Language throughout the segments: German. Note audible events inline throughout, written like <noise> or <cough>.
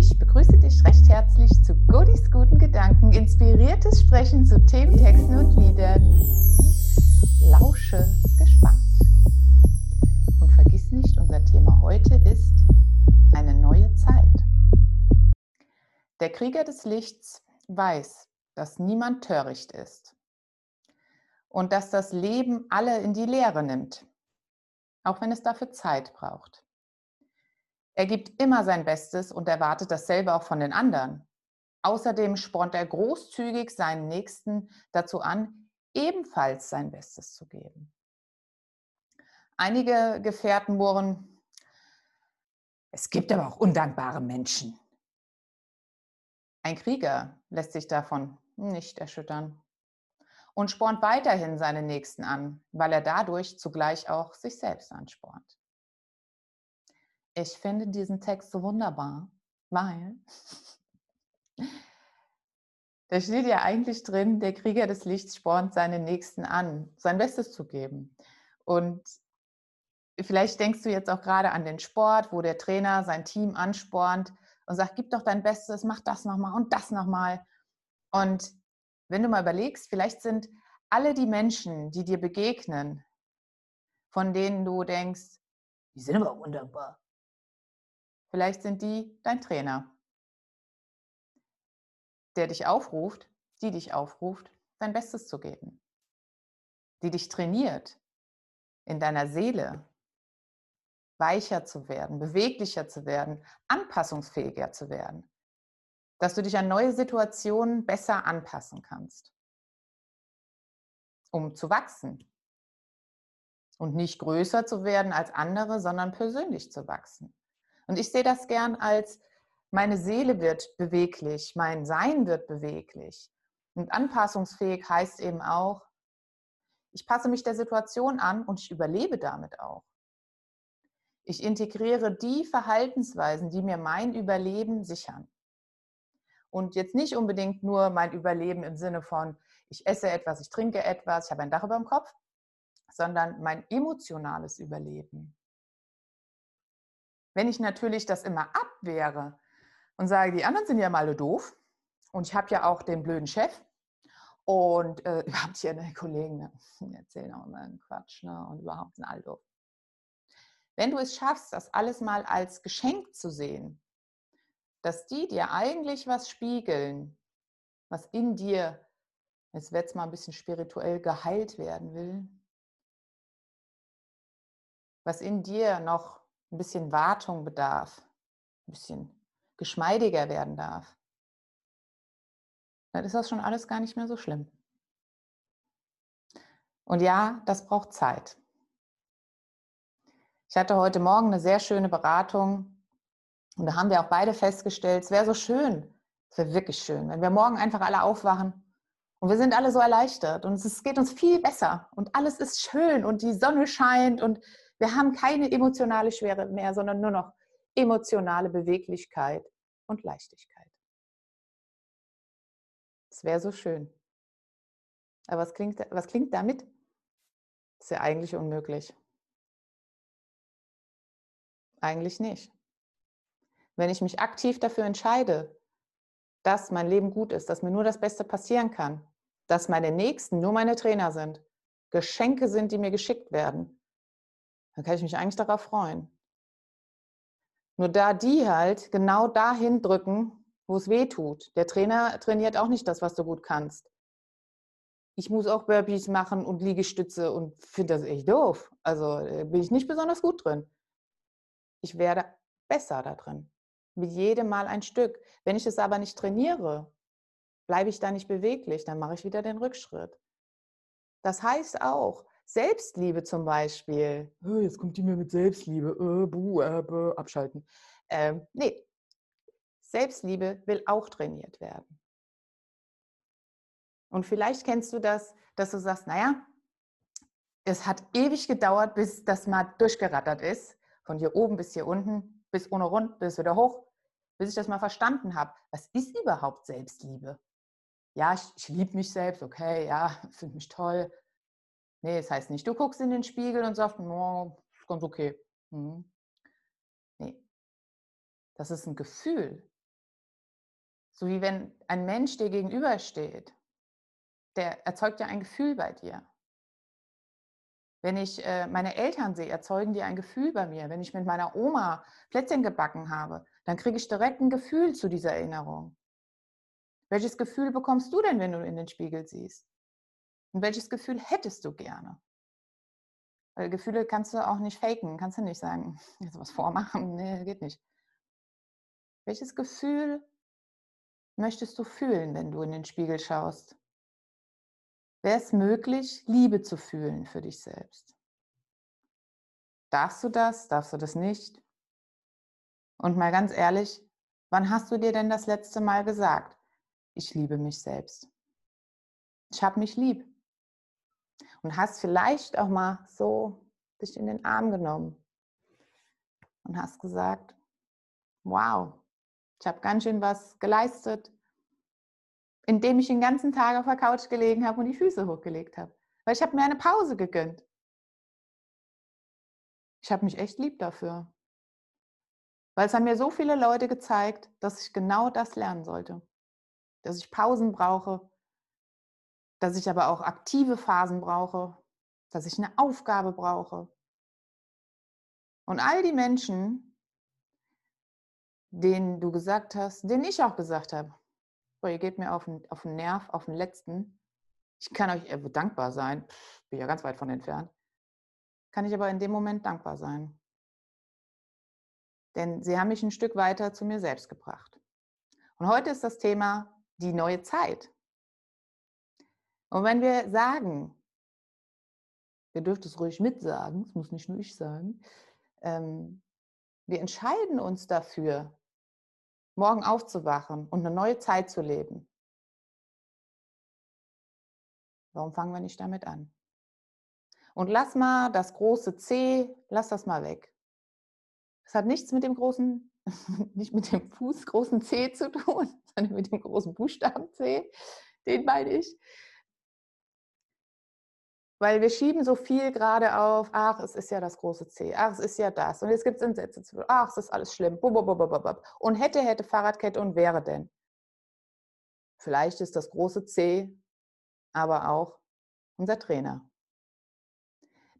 Ich begrüße dich recht herzlich zu Godis guten Gedanken, inspiriertes Sprechen zu Themen, Texten und Liedern. Lausche gespannt. Und vergiss nicht, unser Thema heute ist eine neue Zeit. Der Krieger des Lichts weiß, dass niemand töricht ist und dass das Leben alle in die Lehre nimmt, auch wenn es dafür Zeit braucht. Er gibt immer sein Bestes und erwartet dasselbe auch von den anderen. Außerdem spornt er großzügig seinen Nächsten dazu an, ebenfalls sein Bestes zu geben. Einige Gefährten murren, es gibt aber auch undankbare Menschen. Ein Krieger lässt sich davon nicht erschüttern und spornt weiterhin seine Nächsten an, weil er dadurch zugleich auch sich selbst anspornt. Ich finde diesen Text so wunderbar, weil da steht ja eigentlich drin, der Krieger des Lichts spornt seine Nächsten an, sein Bestes zu geben. Und vielleicht denkst du jetzt auch gerade an den Sport, wo der Trainer sein Team anspornt und sagt, gib doch dein Bestes, mach das nochmal und das nochmal. Und wenn du mal überlegst, vielleicht sind alle die Menschen, die dir begegnen, von denen du denkst, die sind aber wunderbar. Vielleicht sind die dein Trainer, der dich aufruft, die dich aufruft, dein Bestes zu geben, die dich trainiert, in deiner Seele weicher zu werden, beweglicher zu werden, anpassungsfähiger zu werden, dass du dich an neue Situationen besser anpassen kannst, um zu wachsen. Und nicht größer zu werden als andere, sondern persönlich zu wachsen. Und ich sehe das gern als, meine Seele wird beweglich, mein Sein wird beweglich. Und anpassungsfähig heißt eben auch, ich passe mich der Situation an und ich überlebe damit auch. Ich integriere die Verhaltensweisen, die mir mein Überleben sichern. Und jetzt nicht unbedingt nur mein Überleben im Sinne von, ich esse etwas, ich trinke etwas, ich habe ein Dach über dem Kopf, sondern mein emotionales Überleben. Wenn ich natürlich das immer abwehre und sage, die anderen sind ja mal doof und ich habe ja auch den blöden Chef und äh, <laughs> überhaupt hier eine Kollegen, ne? die erzählen auch immer einen Quatsch ne? und überhaupt sind all doof. Wenn du es schaffst, das alles mal als Geschenk zu sehen, dass die dir eigentlich was spiegeln, was in dir, jetzt wird es mal ein bisschen spirituell geheilt werden will, was in dir noch ein bisschen Wartung bedarf, ein bisschen geschmeidiger werden darf, dann ist das schon alles gar nicht mehr so schlimm. Und ja, das braucht Zeit. Ich hatte heute Morgen eine sehr schöne Beratung und da haben wir auch beide festgestellt, es wäre so schön, es wäre wirklich schön, wenn wir morgen einfach alle aufwachen und wir sind alle so erleichtert und es geht uns viel besser und alles ist schön und die Sonne scheint und wir haben keine emotionale Schwere mehr, sondern nur noch emotionale Beweglichkeit und Leichtigkeit. Das wäre so schön. Aber was klingt, was klingt damit? Das ist ja eigentlich unmöglich. Eigentlich nicht. Wenn ich mich aktiv dafür entscheide, dass mein Leben gut ist, dass mir nur das Beste passieren kann, dass meine Nächsten nur meine Trainer sind, Geschenke sind, die mir geschickt werden, dann kann ich mich eigentlich darauf freuen. Nur da die halt genau dahin drücken, wo es weh tut. Der Trainer trainiert auch nicht das, was du gut kannst. Ich muss auch Burpees machen und Liegestütze und finde das echt doof. Also äh, bin ich nicht besonders gut drin. Ich werde besser da drin. Mit jedem Mal ein Stück. Wenn ich es aber nicht trainiere, bleibe ich da nicht beweglich, dann mache ich wieder den Rückschritt. Das heißt auch, Selbstliebe zum Beispiel. Jetzt kommt die mir mit Selbstliebe. Äh, buh, äh, buh, abschalten. Ähm, nee, Selbstliebe will auch trainiert werden. Und vielleicht kennst du das, dass du sagst, naja, es hat ewig gedauert, bis das mal durchgerattert ist. Von hier oben bis hier unten, bis ohne rund, bis wieder hoch, bis ich das mal verstanden habe. Was ist überhaupt Selbstliebe? Ja, ich, ich liebe mich selbst, okay, ja, <laughs> finde mich toll, Nee, das heißt nicht, du guckst in den Spiegel und sagst, no, ist ganz okay. Mhm. Nee. Das ist ein Gefühl. So wie wenn ein Mensch dir gegenübersteht, der erzeugt ja ein Gefühl bei dir. Wenn ich äh, meine Eltern sehe, erzeugen die ein Gefühl bei mir. Wenn ich mit meiner Oma Plätzchen gebacken habe, dann kriege ich direkt ein Gefühl zu dieser Erinnerung. Welches Gefühl bekommst du denn, wenn du in den Spiegel siehst? Und welches Gefühl hättest du gerne? Weil Gefühle kannst du auch nicht faken, kannst du nicht sagen, <laughs> jetzt was vormachen, nee, geht nicht. Welches Gefühl möchtest du fühlen, wenn du in den Spiegel schaust? Wäre es möglich, Liebe zu fühlen für dich selbst? Darfst du das? Darfst du das nicht? Und mal ganz ehrlich, wann hast du dir denn das letzte Mal gesagt, ich liebe mich selbst? Ich habe mich lieb. Und hast vielleicht auch mal so dich in den Arm genommen und hast gesagt, wow, ich habe ganz schön was geleistet, indem ich den ganzen Tag auf der Couch gelegen habe und die Füße hochgelegt habe. Weil ich habe mir eine Pause gegönnt. Ich habe mich echt lieb dafür. Weil es haben mir so viele Leute gezeigt, dass ich genau das lernen sollte. Dass ich Pausen brauche, dass ich aber auch aktive Phasen brauche, dass ich eine Aufgabe brauche. Und all die Menschen, denen du gesagt hast, denen ich auch gesagt habe, boah, ihr geht mir auf den, auf den Nerv, auf den letzten. Ich kann euch dankbar sein, bin ja ganz weit von entfernt. Kann ich aber in dem Moment dankbar sein. Denn sie haben mich ein Stück weiter zu mir selbst gebracht. Und heute ist das Thema die neue Zeit. Und wenn wir sagen, ihr dürft es ruhig mitsagen, es muss nicht nur ich sagen, ähm, wir entscheiden uns dafür, morgen aufzuwachen und eine neue Zeit zu leben. Warum fangen wir nicht damit an? Und lass mal das große C, lass das mal weg. Das hat nichts mit dem großen, <laughs> nicht mit dem Fuß großen C zu tun, <laughs> sondern mit dem großen Buchstaben C, den meine ich. Weil wir schieben so viel gerade auf, ach, es ist ja das große C, ach, es ist ja das. Und jetzt gibt es Sätze zu, ach, es ist alles schlimm. Und hätte, hätte Fahrradkette und wäre denn. Vielleicht ist das große C aber auch unser Trainer,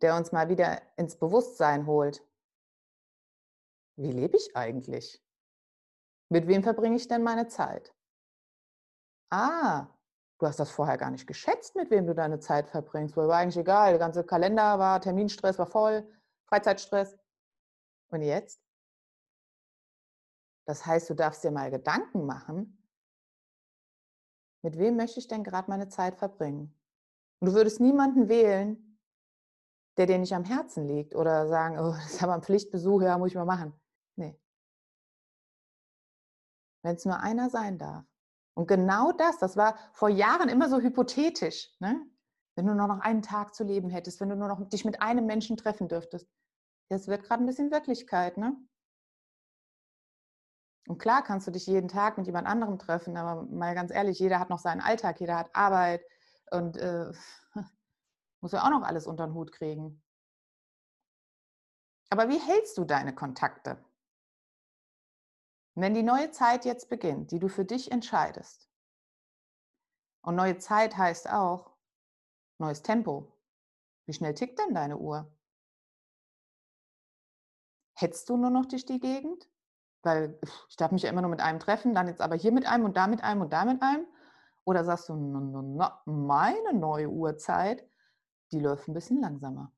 der uns mal wieder ins Bewusstsein holt. Wie lebe ich eigentlich? Mit wem verbringe ich denn meine Zeit? Ah, Du hast das vorher gar nicht geschätzt, mit wem du deine Zeit verbringst, weil war eigentlich egal. Der ganze Kalender war, Terminstress war voll, Freizeitstress. Und jetzt? Das heißt, du darfst dir mal Gedanken machen, mit wem möchte ich denn gerade meine Zeit verbringen? Und du würdest niemanden wählen, der dir nicht am Herzen liegt oder sagen, oh, das ist aber ein Pflichtbesuch, ja, muss ich mal machen. Nee. Wenn es nur einer sein darf. Und genau das, das war vor Jahren immer so hypothetisch. Ne? Wenn du nur noch einen Tag zu leben hättest, wenn du nur noch dich mit einem Menschen treffen dürftest. Das wird gerade ein bisschen Wirklichkeit. Ne? Und klar kannst du dich jeden Tag mit jemand anderem treffen, aber mal ganz ehrlich, jeder hat noch seinen Alltag, jeder hat Arbeit und äh, <laughs> muss ja auch noch alles unter den Hut kriegen. Aber wie hältst du deine Kontakte? Wenn die neue Zeit jetzt beginnt, die du für dich entscheidest, und neue Zeit heißt auch neues Tempo. Wie schnell tickt denn deine Uhr? Hetzt du nur noch durch die Gegend? Weil ich darf mich ja immer nur mit einem treffen, dann jetzt aber hier mit einem und da mit einem und da mit einem. Oder sagst du, meine neue Uhrzeit, die läuft ein bisschen langsamer.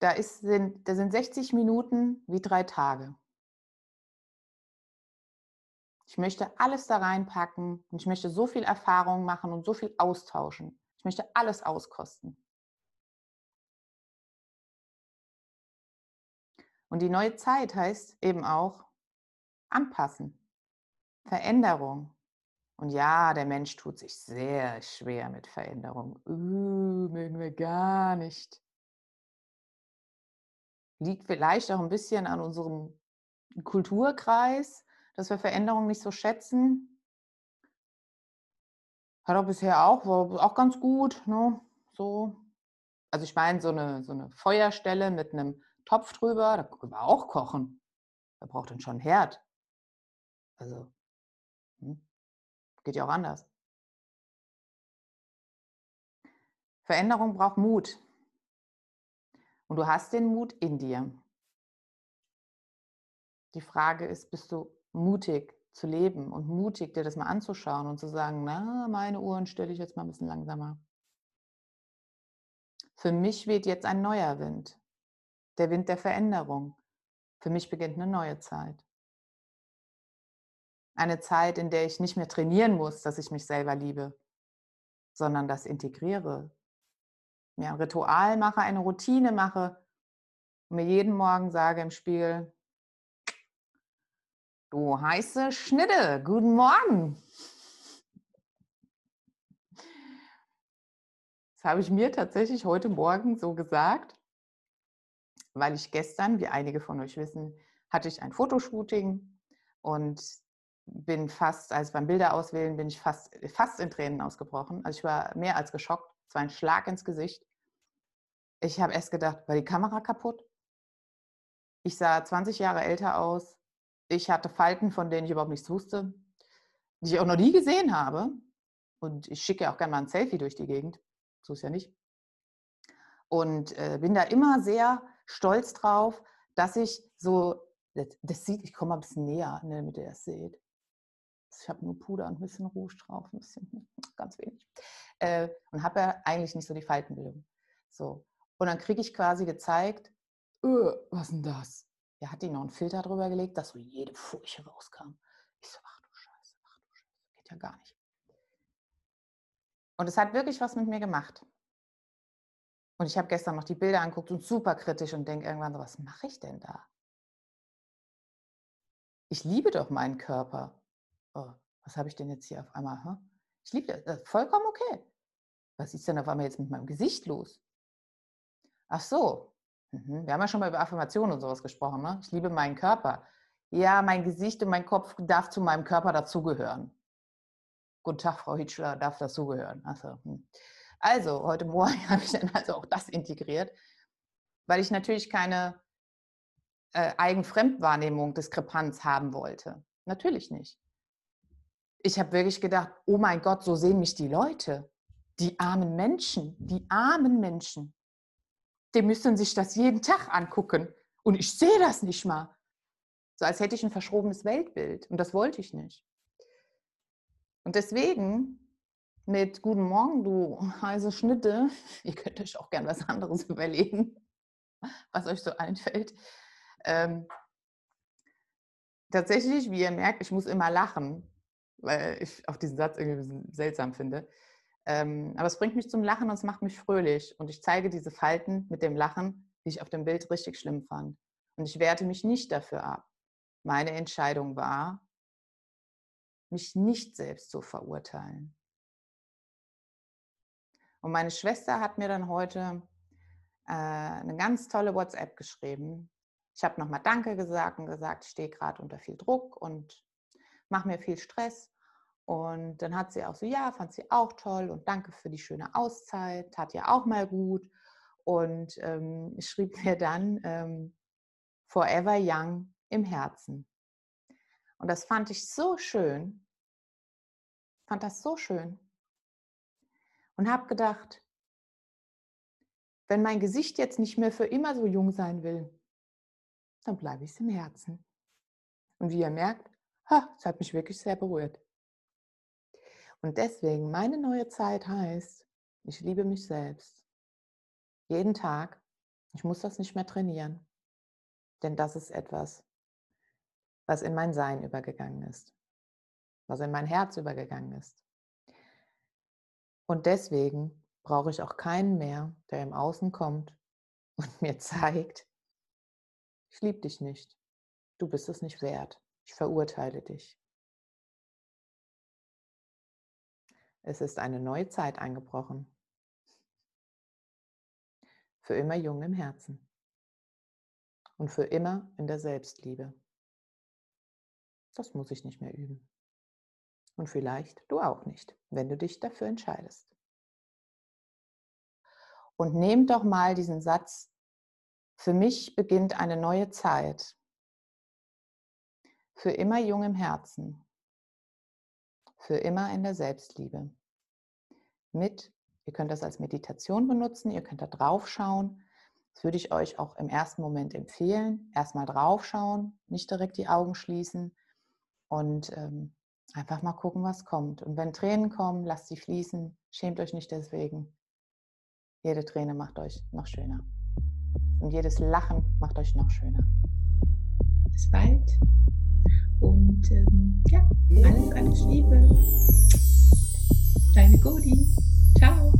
Da, ist, sind, da sind 60 Minuten wie drei Tage. Ich möchte alles da reinpacken und ich möchte so viel Erfahrung machen und so viel austauschen. Ich möchte alles auskosten. Und die neue Zeit heißt eben auch anpassen, Veränderung. Und ja, der Mensch tut sich sehr schwer mit Veränderung. Uh, mögen wir gar nicht liegt vielleicht auch ein bisschen an unserem Kulturkreis, dass wir Veränderungen nicht so schätzen. Hat auch bisher auch, war auch ganz gut, ne? So. Also ich meine, so eine, so eine Feuerstelle mit einem Topf drüber, da können wir auch kochen. Da braucht dann schon einen Herd. Also, hm, geht ja auch anders. Veränderung braucht Mut. Und du hast den Mut in dir. Die Frage ist, bist du mutig zu leben und mutig, dir das mal anzuschauen und zu sagen, na, meine Uhren stelle ich jetzt mal ein bisschen langsamer. Für mich weht jetzt ein neuer Wind, der Wind der Veränderung. Für mich beginnt eine neue Zeit. Eine Zeit, in der ich nicht mehr trainieren muss, dass ich mich selber liebe, sondern das integriere. Mir Ritual mache, eine Routine mache und mir jeden Morgen sage im Spiegel, Du heiße Schnitte, guten Morgen. Das habe ich mir tatsächlich heute Morgen so gesagt, weil ich gestern, wie einige von euch wissen, hatte ich ein Fotoshooting und bin fast, also beim Bilderauswählen bin ich fast, fast in Tränen ausgebrochen. Also ich war mehr als geschockt. Es war ein Schlag ins Gesicht. Ich habe erst gedacht, war die Kamera kaputt? Ich sah 20 Jahre älter aus. Ich hatte Falten, von denen ich überhaupt nichts wusste, die ich auch noch nie gesehen habe. Und ich schicke auch gerne mal ein Selfie durch die Gegend. So ist ja nicht. Und äh, bin da immer sehr stolz drauf, dass ich so, das, das sieht, ich komme mal ein bisschen näher, ne, damit ihr das seht. Ich habe nur Puder und ein bisschen Rouge drauf, ein bisschen, <laughs> ganz wenig. Äh, und habe ja eigentlich nicht so die Faltenbildung. So. Und dann kriege ich quasi gezeigt, öh, was ist denn das? ja, hat die noch einen Filter drüber gelegt, dass so jede Furche rauskam. Ich so, ach du Scheiße, ach du Scheiße, geht ja gar nicht. Und es hat wirklich was mit mir gemacht. Und ich habe gestern noch die Bilder angeguckt und super kritisch und denke irgendwann so, was mache ich denn da? Ich liebe doch meinen Körper. Oh, was habe ich denn jetzt hier auf einmal? Huh? Ich liebe das, vollkommen okay. Was ist denn auf einmal jetzt mit meinem Gesicht los? Ach so, Mhm. Wir haben ja schon mal über Affirmationen und sowas gesprochen. Ne? Ich liebe meinen Körper. Ja, mein Gesicht und mein Kopf darf zu meinem Körper dazugehören. Guten Tag, Frau Hitschler, darf dazugehören. Also, hm. also, heute Morgen <laughs> habe ich dann also auch das integriert, weil ich natürlich keine äh, Eigenfremdwahrnehmung, Diskrepanz haben wollte. Natürlich nicht. Ich habe wirklich gedacht, oh mein Gott, so sehen mich die Leute. Die armen Menschen, die armen Menschen die müssen sich das jeden Tag angucken. Und ich sehe das nicht mal. So als hätte ich ein verschrobenes Weltbild. Und das wollte ich nicht. Und deswegen mit Guten Morgen, du heiße Schnitte, <laughs> ihr könnt euch auch gern was anderes <laughs> überlegen, was euch so einfällt. Ähm, tatsächlich, wie ihr merkt, ich muss immer lachen, weil ich auch diesen Satz irgendwie seltsam finde. Ähm, aber es bringt mich zum Lachen und es macht mich fröhlich. Und ich zeige diese Falten mit dem Lachen, die ich auf dem Bild richtig schlimm fand. Und ich werte mich nicht dafür ab. Meine Entscheidung war, mich nicht selbst zu verurteilen. Und meine Schwester hat mir dann heute äh, eine ganz tolle WhatsApp geschrieben. Ich habe nochmal Danke gesagt und gesagt, ich stehe gerade unter viel Druck und mache mir viel Stress. Und dann hat sie auch so, ja, fand sie auch toll und danke für die schöne Auszeit, tat ja auch mal gut. Und ähm, schrieb mir dann ähm, Forever Young im Herzen. Und das fand ich so schön, fand das so schön. Und habe gedacht, wenn mein Gesicht jetzt nicht mehr für immer so jung sein will, dann bleibe ich es im Herzen. Und wie ihr merkt, es hat mich wirklich sehr berührt. Und deswegen, meine neue Zeit heißt, ich liebe mich selbst. Jeden Tag. Ich muss das nicht mehr trainieren. Denn das ist etwas, was in mein Sein übergegangen ist. Was in mein Herz übergegangen ist. Und deswegen brauche ich auch keinen mehr, der im Außen kommt <laughs> und mir zeigt, ich liebe dich nicht. Du bist es nicht wert. Ich verurteile dich. Es ist eine neue Zeit eingebrochen. Für immer jung im Herzen. Und für immer in der Selbstliebe. Das muss ich nicht mehr üben. Und vielleicht du auch nicht, wenn du dich dafür entscheidest. Und nehmt doch mal diesen Satz, für mich beginnt eine neue Zeit. Für immer jung im Herzen. Für immer in der Selbstliebe. Mit, ihr könnt das als Meditation benutzen, ihr könnt da drauf schauen. Das würde ich euch auch im ersten Moment empfehlen. Erstmal drauf schauen, nicht direkt die Augen schließen und ähm, einfach mal gucken, was kommt. Und wenn Tränen kommen, lasst sie fließen. Schämt euch nicht deswegen. Jede Träne macht euch noch schöner. Und jedes Lachen macht euch noch schöner. Bis bald. Und ähm, ja, alles, alles Liebe. Deine Godi. Ciao.